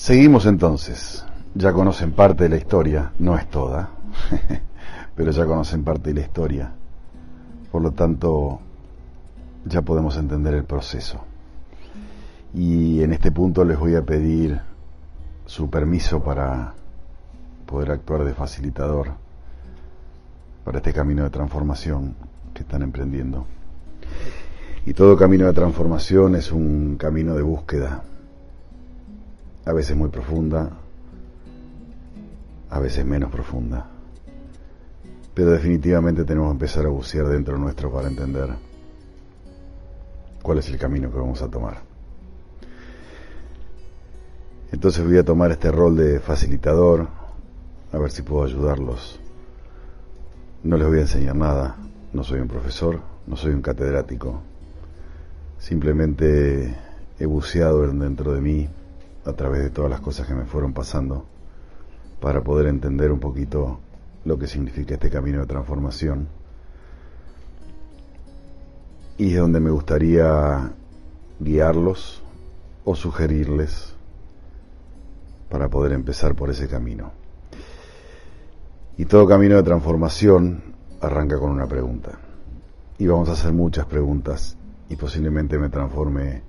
Seguimos entonces. Ya conocen parte de la historia, no es toda, pero ya conocen parte de la historia. Por lo tanto, ya podemos entender el proceso. Y en este punto les voy a pedir su permiso para poder actuar de facilitador para este camino de transformación que están emprendiendo. Y todo camino de transformación es un camino de búsqueda a veces muy profunda, a veces menos profunda. Pero definitivamente tenemos que empezar a bucear dentro nuestro para entender cuál es el camino que vamos a tomar. Entonces voy a tomar este rol de facilitador, a ver si puedo ayudarlos. No les voy a enseñar nada, no soy un profesor, no soy un catedrático. Simplemente he buceado dentro de mí a través de todas las cosas que me fueron pasando para poder entender un poquito lo que significa este camino de transformación. Y es donde me gustaría guiarlos o sugerirles para poder empezar por ese camino. Y todo camino de transformación arranca con una pregunta. Y vamos a hacer muchas preguntas y posiblemente me transforme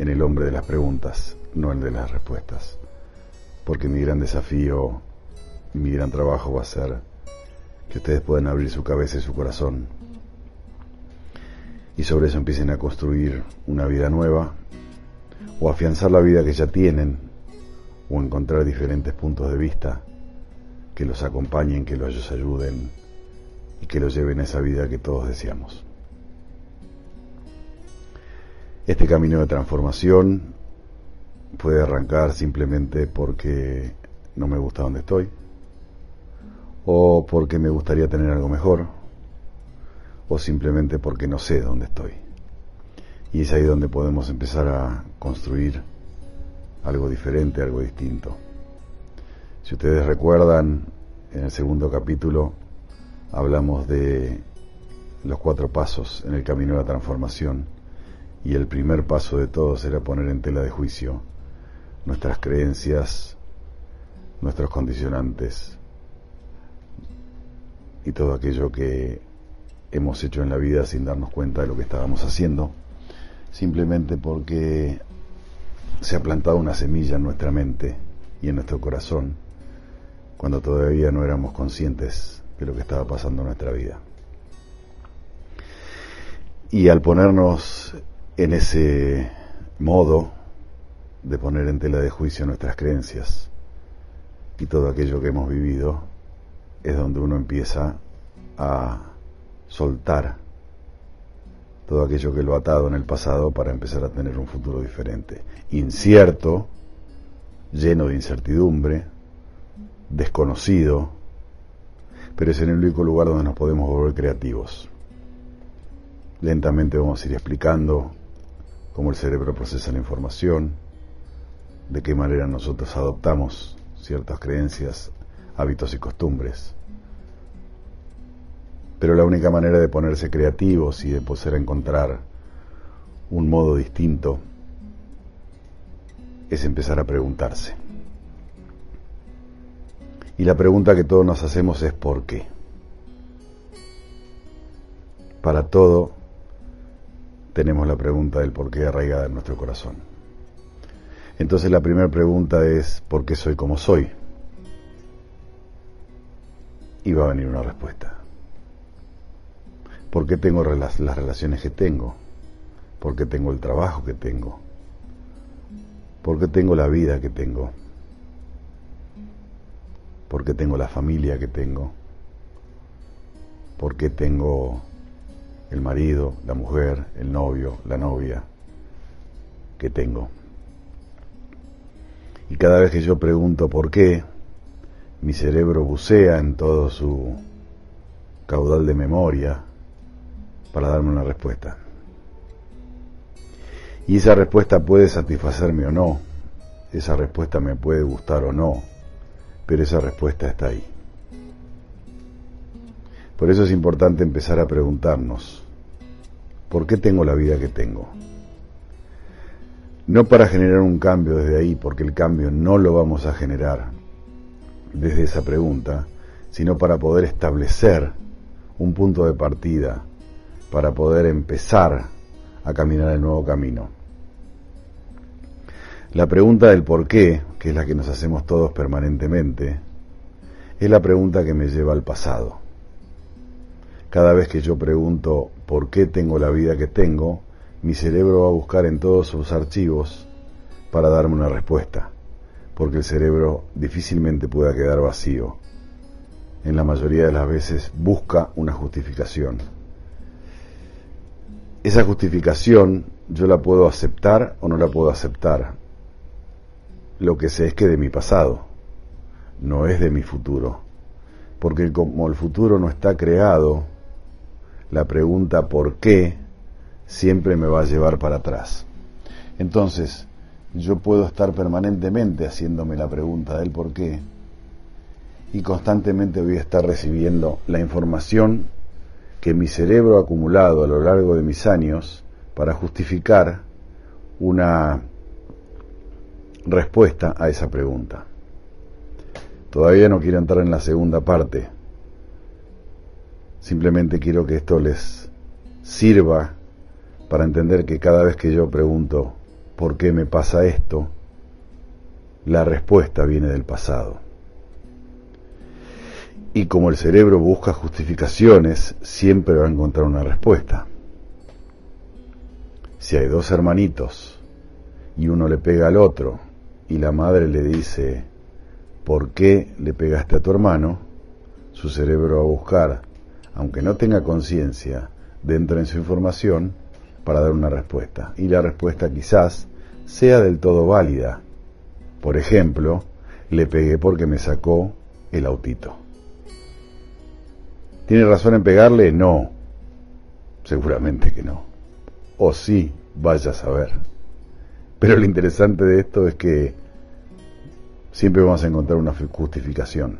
en el hombre de las preguntas no el de las respuestas. Porque mi gran desafío mi gran trabajo va a ser que ustedes puedan abrir su cabeza y su corazón y sobre eso empiecen a construir una vida nueva o afianzar la vida que ya tienen o encontrar diferentes puntos de vista que los acompañen, que los ayuden y que los lleven a esa vida que todos deseamos. Este camino de transformación puede arrancar simplemente porque no me gusta donde estoy, o porque me gustaría tener algo mejor, o simplemente porque no sé dónde estoy. Y es ahí donde podemos empezar a construir algo diferente, algo distinto. Si ustedes recuerdan, en el segundo capítulo hablamos de los cuatro pasos en el camino de la transformación y el primer paso de todos era poner en tela de juicio nuestras creencias, nuestros condicionantes y todo aquello que hemos hecho en la vida sin darnos cuenta de lo que estábamos haciendo, simplemente porque se ha plantado una semilla en nuestra mente y en nuestro corazón cuando todavía no éramos conscientes de lo que estaba pasando en nuestra vida. Y al ponernos en ese modo, de poner en tela de juicio nuestras creencias y todo aquello que hemos vivido, es donde uno empieza a soltar todo aquello que lo ha atado en el pasado para empezar a tener un futuro diferente. Incierto, lleno de incertidumbre, desconocido, pero es en el único lugar donde nos podemos volver creativos. Lentamente vamos a ir explicando cómo el cerebro procesa la información, de qué manera nosotros adoptamos ciertas creencias, hábitos y costumbres. Pero la única manera de ponerse creativos y de poder encontrar un modo distinto es empezar a preguntarse. Y la pregunta que todos nos hacemos es ¿por qué? Para todo tenemos la pregunta del por qué arraigada en nuestro corazón. Entonces la primera pregunta es, ¿por qué soy como soy? Y va a venir una respuesta. ¿Por qué tengo las relaciones que tengo? ¿Por qué tengo el trabajo que tengo? ¿Por qué tengo la vida que tengo? por qué tengo la familia que tengo, por qué tengo el marido, la mujer, el novio, la novia que tengo. Y cada vez que yo pregunto por qué, mi cerebro bucea en todo su caudal de memoria para darme una respuesta. Y esa respuesta puede satisfacerme o no, esa respuesta me puede gustar o no, pero esa respuesta está ahí. Por eso es importante empezar a preguntarnos, ¿por qué tengo la vida que tengo? No para generar un cambio desde ahí, porque el cambio no lo vamos a generar desde esa pregunta, sino para poder establecer un punto de partida, para poder empezar a caminar el nuevo camino. La pregunta del por qué, que es la que nos hacemos todos permanentemente, es la pregunta que me lleva al pasado. Cada vez que yo pregunto por qué tengo la vida que tengo, mi cerebro va a buscar en todos sus archivos para darme una respuesta, porque el cerebro difícilmente pueda quedar vacío. En la mayoría de las veces busca una justificación. Esa justificación yo la puedo aceptar o no la puedo aceptar. Lo que sé es que de mi pasado, no es de mi futuro. Porque como el futuro no está creado, la pregunta ¿por qué? siempre me va a llevar para atrás. Entonces, yo puedo estar permanentemente haciéndome la pregunta del por qué y constantemente voy a estar recibiendo la información que mi cerebro ha acumulado a lo largo de mis años para justificar una respuesta a esa pregunta. Todavía no quiero entrar en la segunda parte. Simplemente quiero que esto les sirva para entender que cada vez que yo pregunto ¿por qué me pasa esto? La respuesta viene del pasado. Y como el cerebro busca justificaciones, siempre va a encontrar una respuesta. Si hay dos hermanitos y uno le pega al otro y la madre le dice, ¿por qué le pegaste a tu hermano? Su cerebro va a buscar, aunque no tenga conciencia, dentro de su información, para dar una respuesta. Y la respuesta quizás sea del todo válida. Por ejemplo, le pegué porque me sacó el autito. ¿Tiene razón en pegarle? No. Seguramente que no. O sí, vaya a saber. Pero lo interesante de esto es que siempre vamos a encontrar una justificación.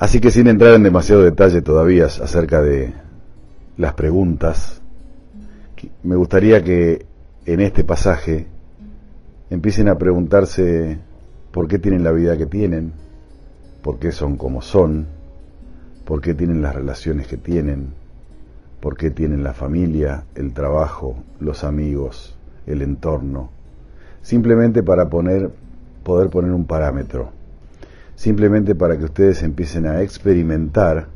Así que sin entrar en demasiado detalle todavía acerca de las preguntas, me gustaría que en este pasaje empiecen a preguntarse por qué tienen la vida que tienen, por qué son como son, por qué tienen las relaciones que tienen, por qué tienen la familia, el trabajo, los amigos, el entorno, simplemente para poner, poder poner un parámetro, simplemente para que ustedes empiecen a experimentar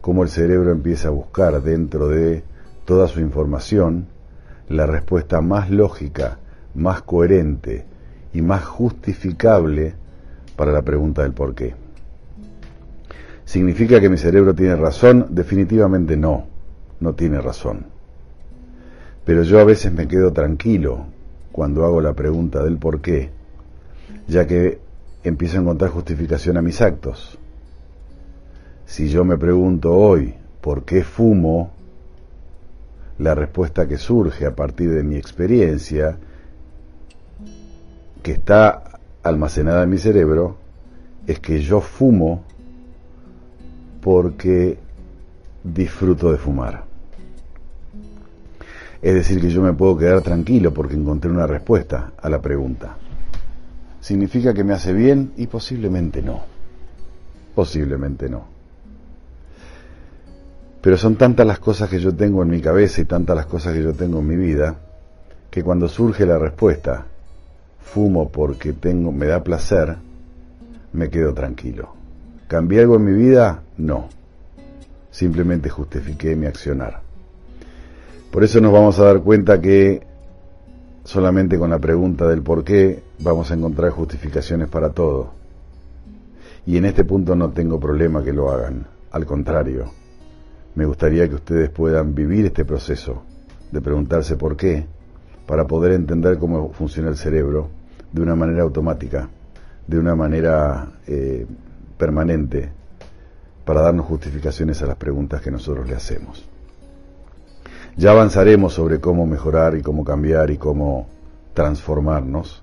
cómo el cerebro empieza a buscar dentro de toda su información la respuesta más lógica, más coherente y más justificable para la pregunta del por qué. ¿Significa que mi cerebro tiene razón? Definitivamente no, no tiene razón. Pero yo a veces me quedo tranquilo cuando hago la pregunta del por qué, ya que empiezo a encontrar justificación a mis actos. Si yo me pregunto hoy por qué fumo, la respuesta que surge a partir de mi experiencia, que está almacenada en mi cerebro, es que yo fumo porque disfruto de fumar. Es decir, que yo me puedo quedar tranquilo porque encontré una respuesta a la pregunta. ¿Significa que me hace bien? Y posiblemente no. Posiblemente no. Pero son tantas las cosas que yo tengo en mi cabeza y tantas las cosas que yo tengo en mi vida, que cuando surge la respuesta, fumo porque tengo, me da placer, me quedo tranquilo. ¿Cambié algo en mi vida? No. Simplemente justifiqué mi accionar. Por eso nos vamos a dar cuenta que solamente con la pregunta del por qué vamos a encontrar justificaciones para todo. Y en este punto no tengo problema que lo hagan. Al contrario, me gustaría que ustedes puedan vivir este proceso de preguntarse por qué, para poder entender cómo funciona el cerebro de una manera automática, de una manera eh, permanente, para darnos justificaciones a las preguntas que nosotros le hacemos. Ya avanzaremos sobre cómo mejorar y cómo cambiar y cómo transformarnos,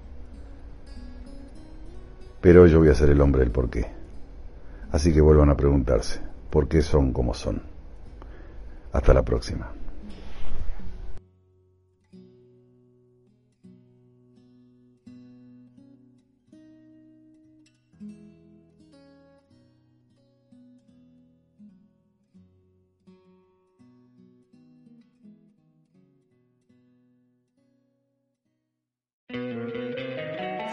pero yo voy a ser el hombre del por qué. Así que vuelvan a preguntarse, ¿por qué son como son? Hasta la próxima.